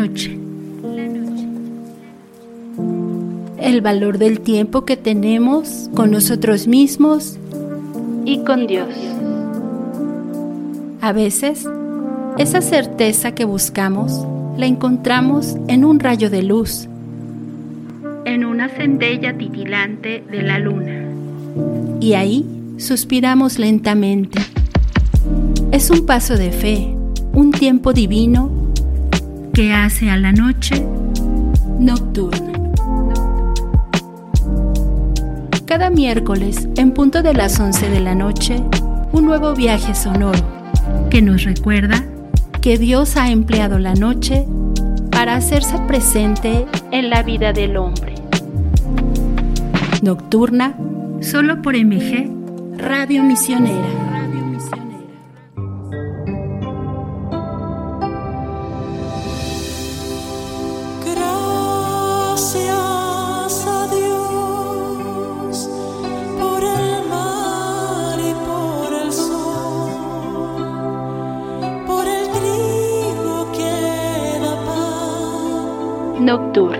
noche. El valor del tiempo que tenemos con nosotros mismos y con Dios. A veces, esa certeza que buscamos la encontramos en un rayo de luz, en una centella titilante de la luna. Y ahí suspiramos lentamente. Es un paso de fe, un tiempo divino que hace a la noche nocturna. Cada miércoles, en punto de las 11 de la noche, un nuevo viaje sonoro que nos recuerda que Dios ha empleado la noche para hacerse presente en la vida del hombre. Nocturna, solo por MG, Radio Misionera. Nocturna.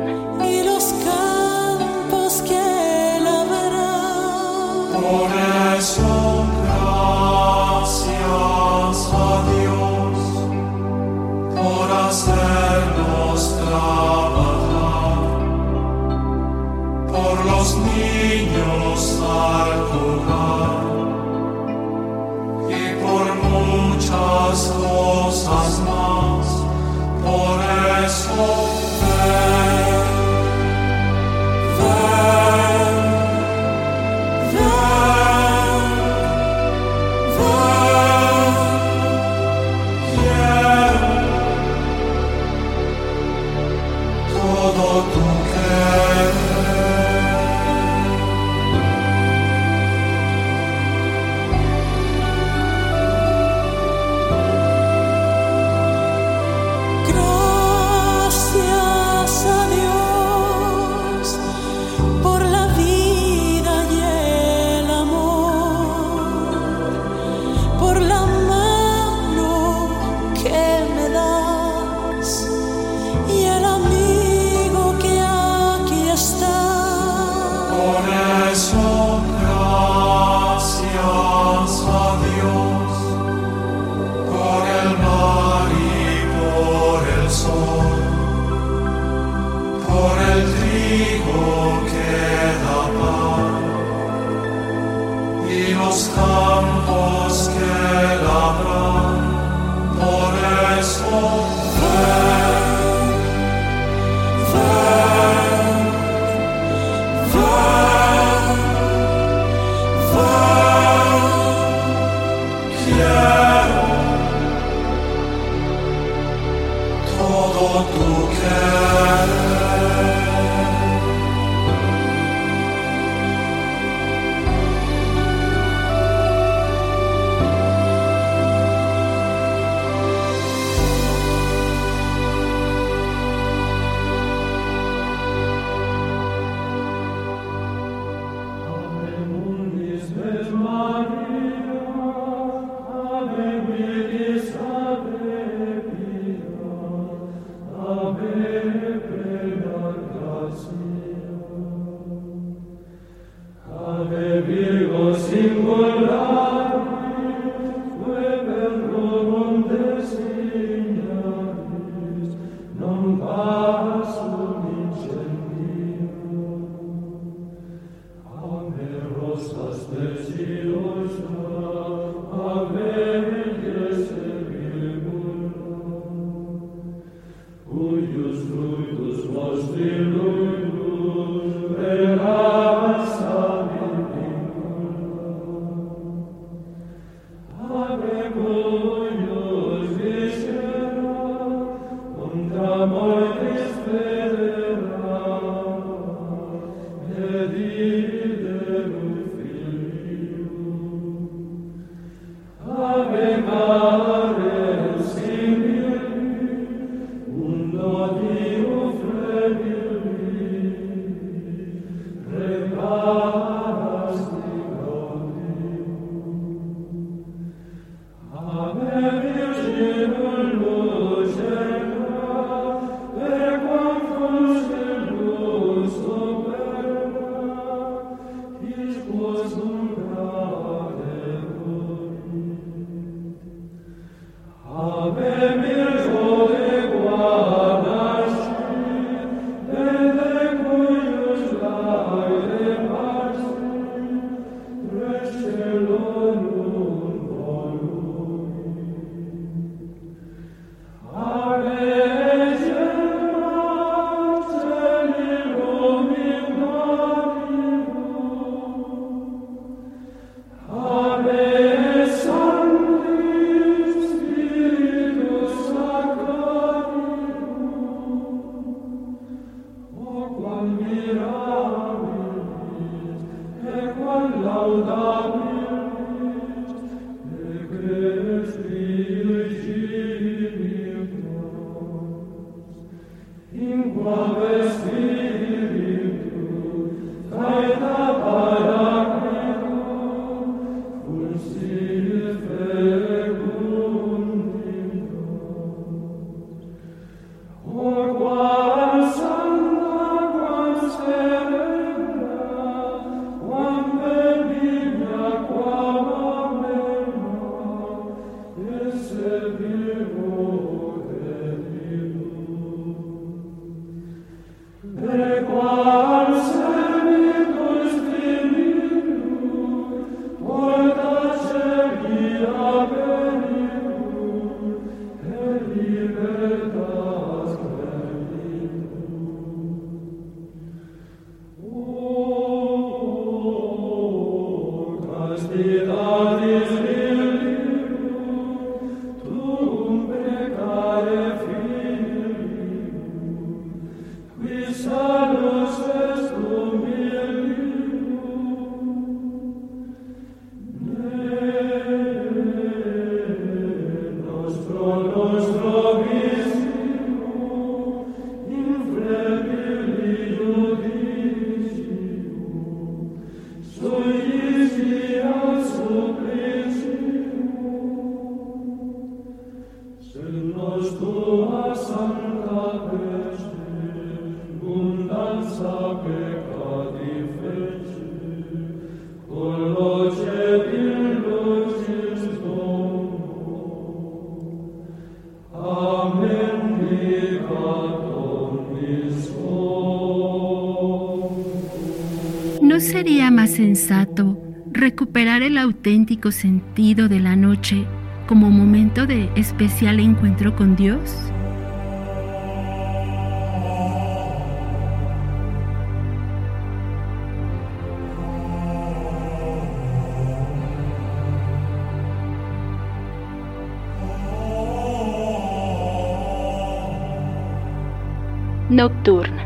Sentido de la noche como momento de especial encuentro con Dios? Nocturna.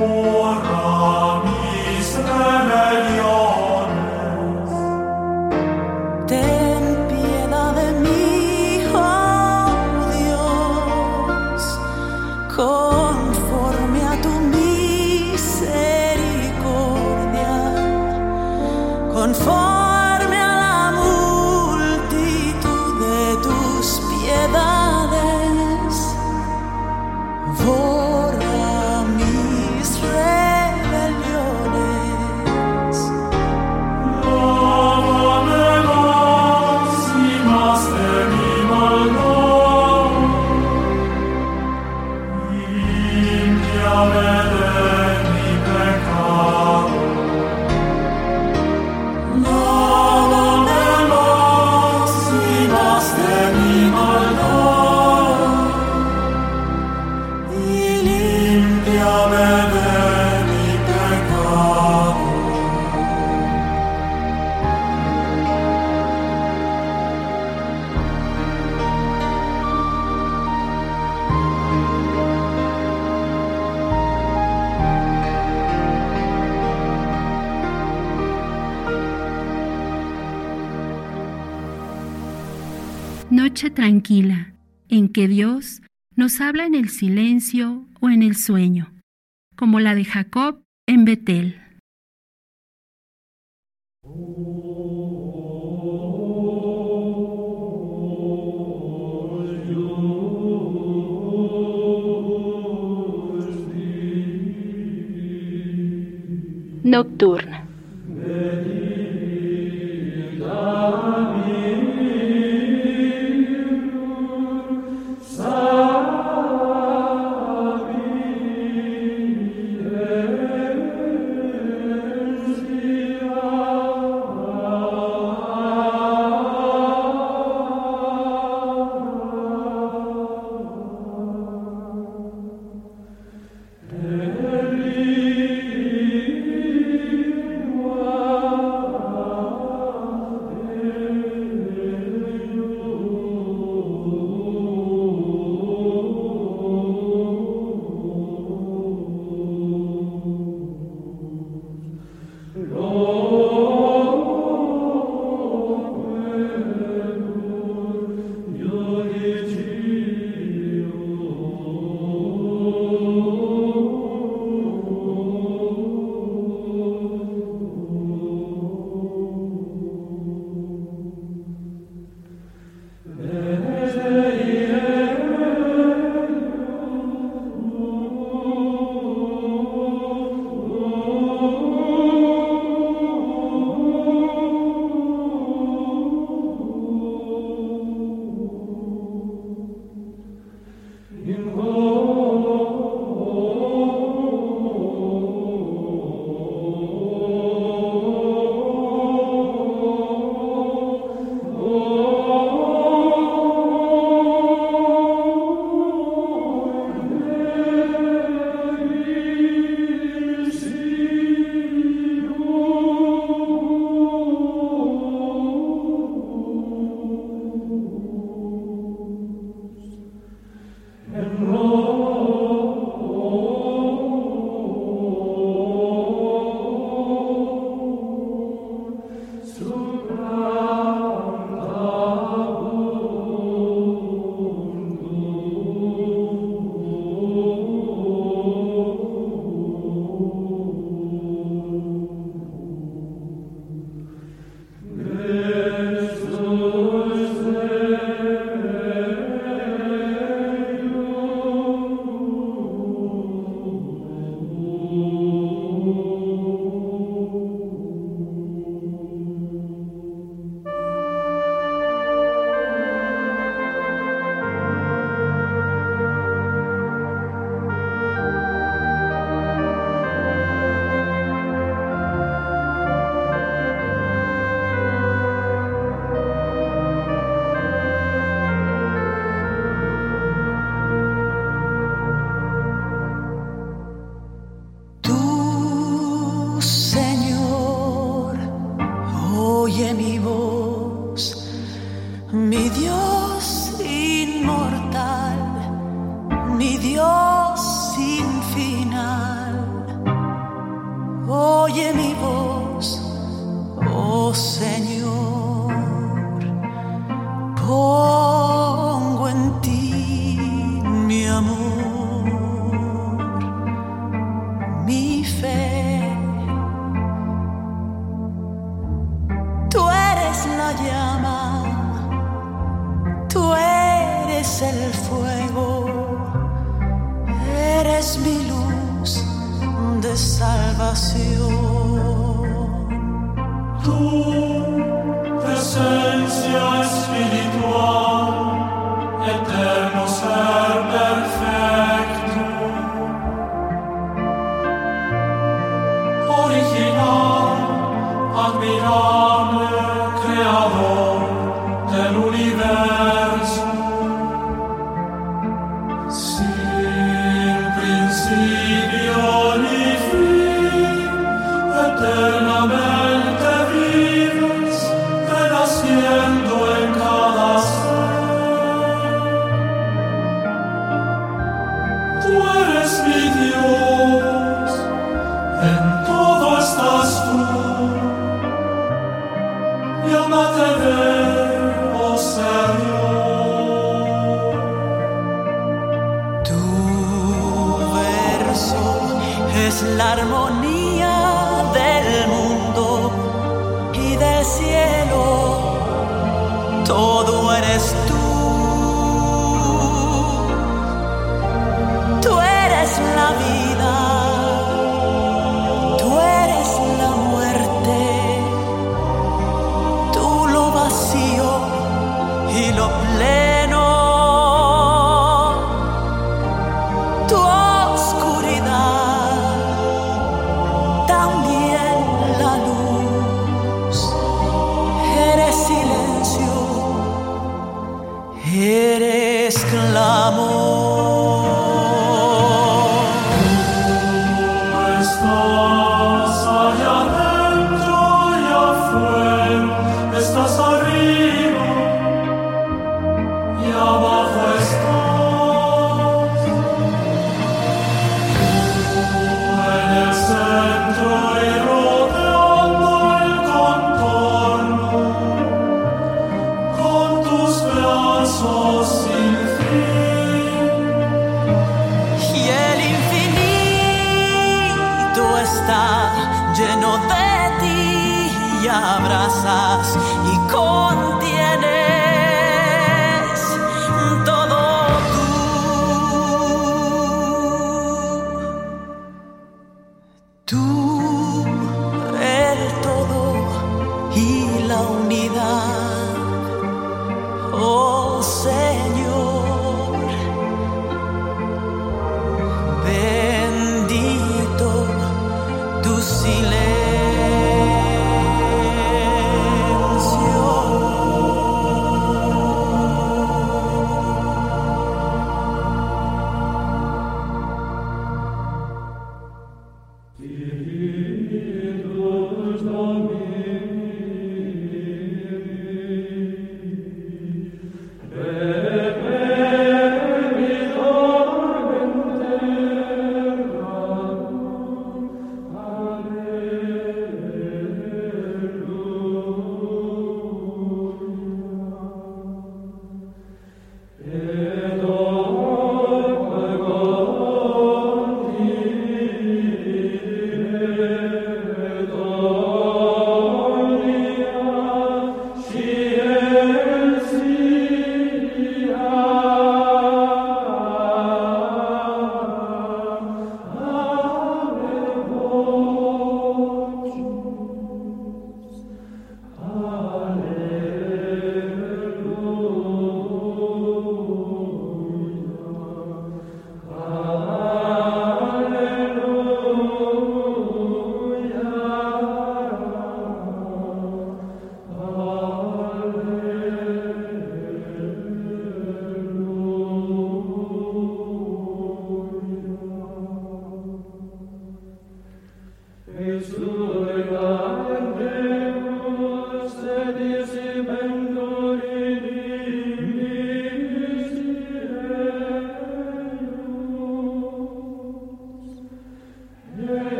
home. en el silencio o en el sueño, como la de Jacob en Betel. Nocturna.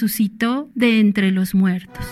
Resucitó de entre los muertos.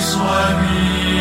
Señor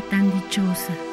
tan dichosa.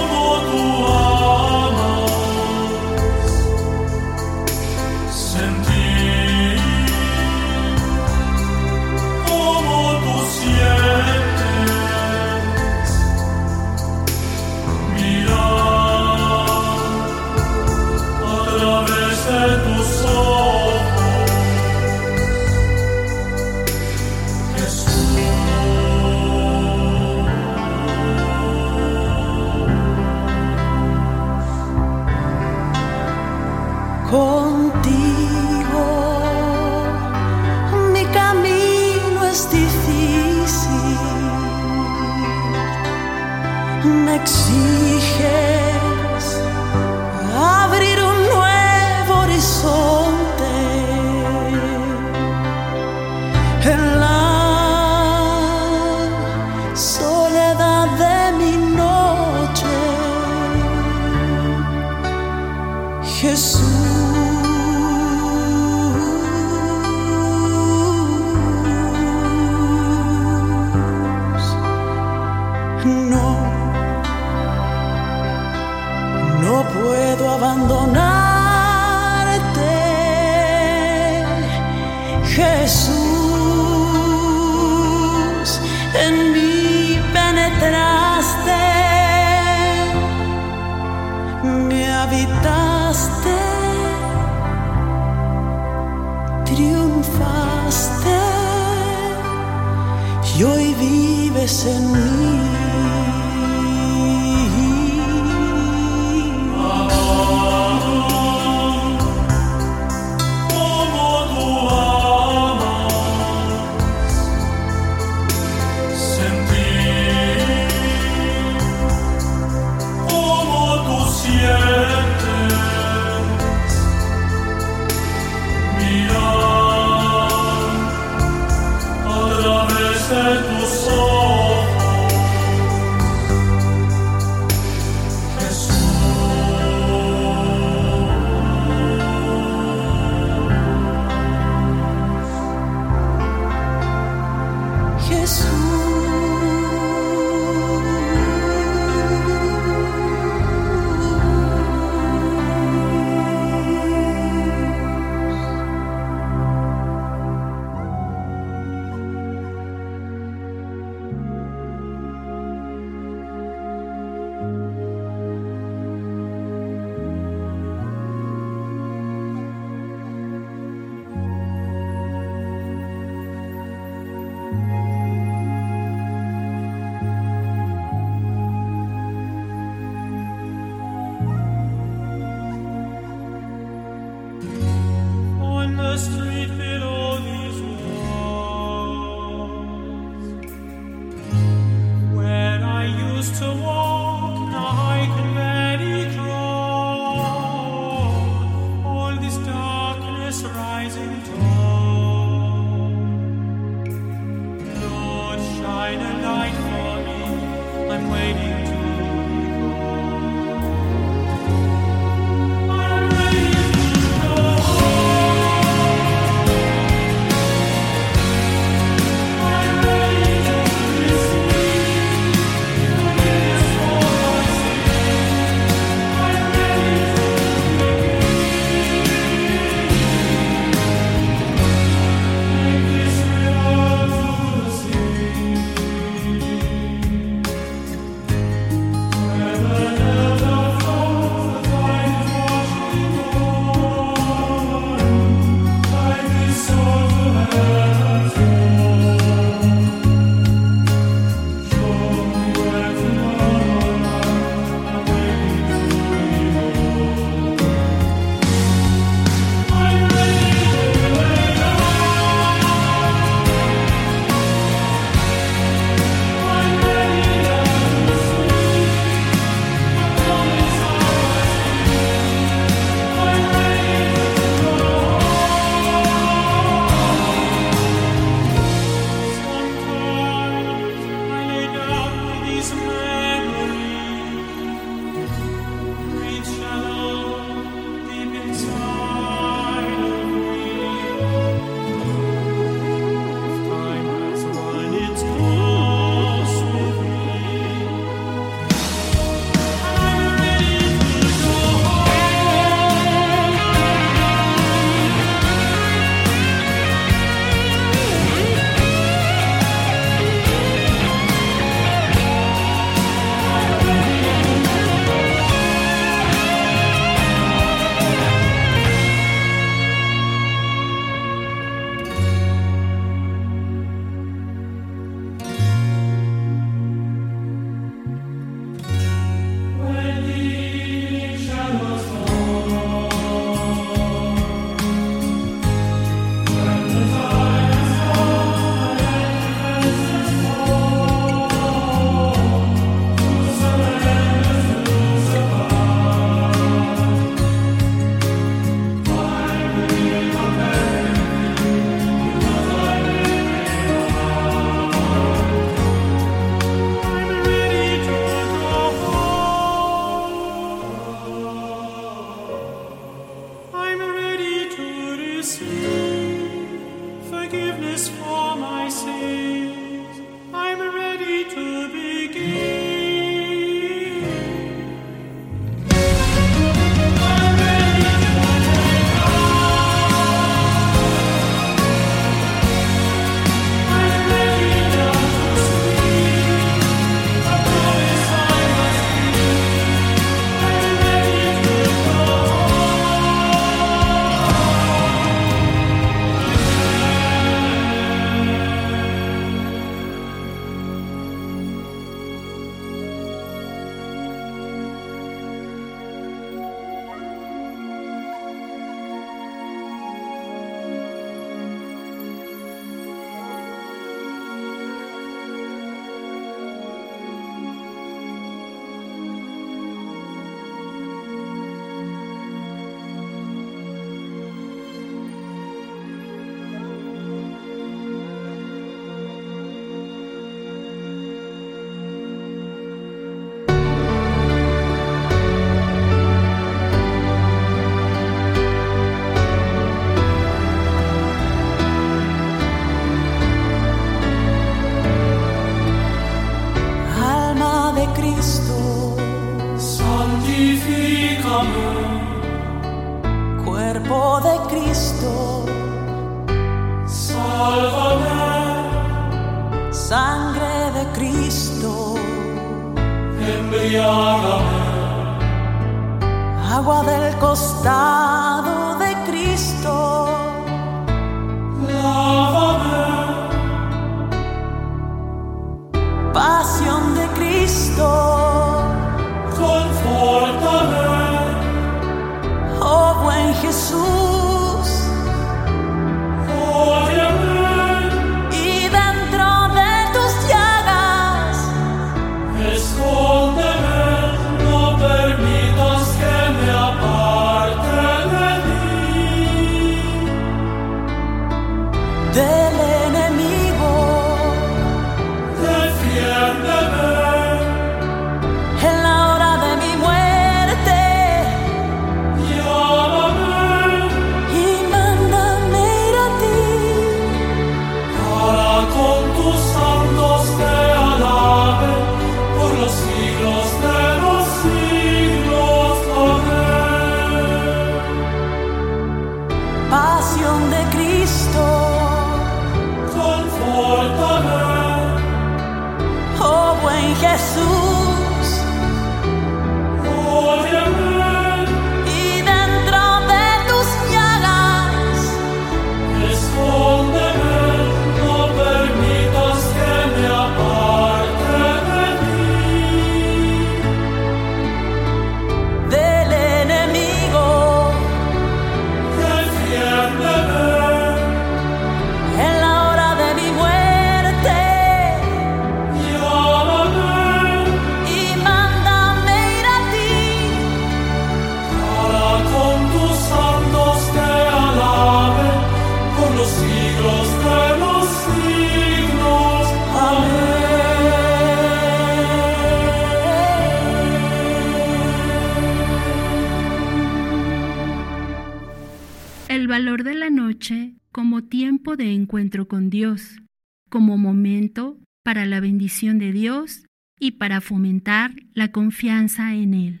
para fomentar la confianza en Él.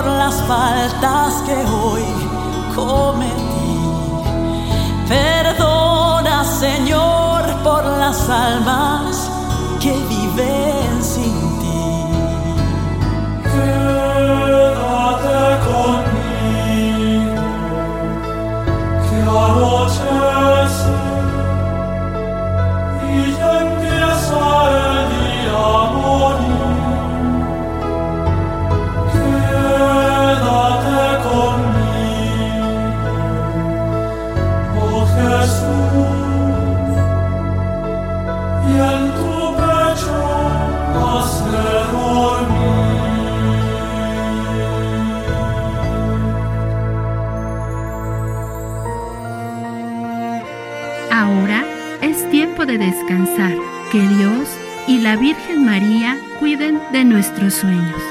por las faltas que hoy cometí. Perdona, Señor, por las almas que Dios y la Virgen María cuiden de nuestros sueños.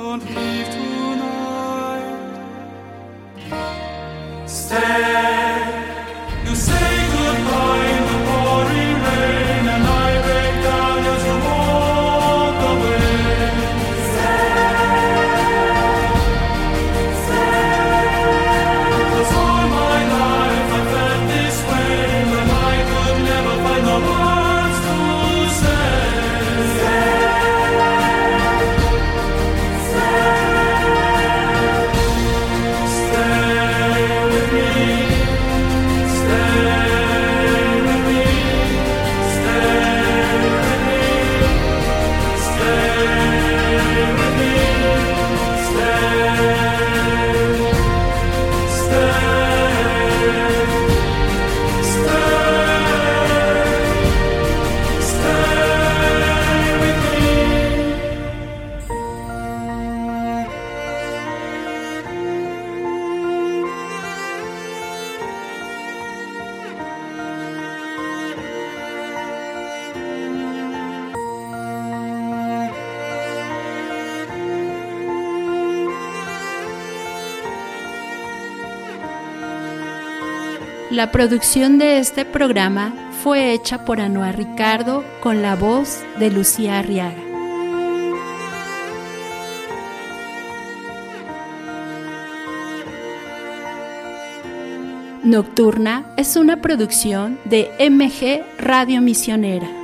Don't leave tonight. Stay. La producción de este programa fue hecha por Anoa Ricardo con la voz de Lucía Arriaga. Nocturna es una producción de MG Radio Misionera.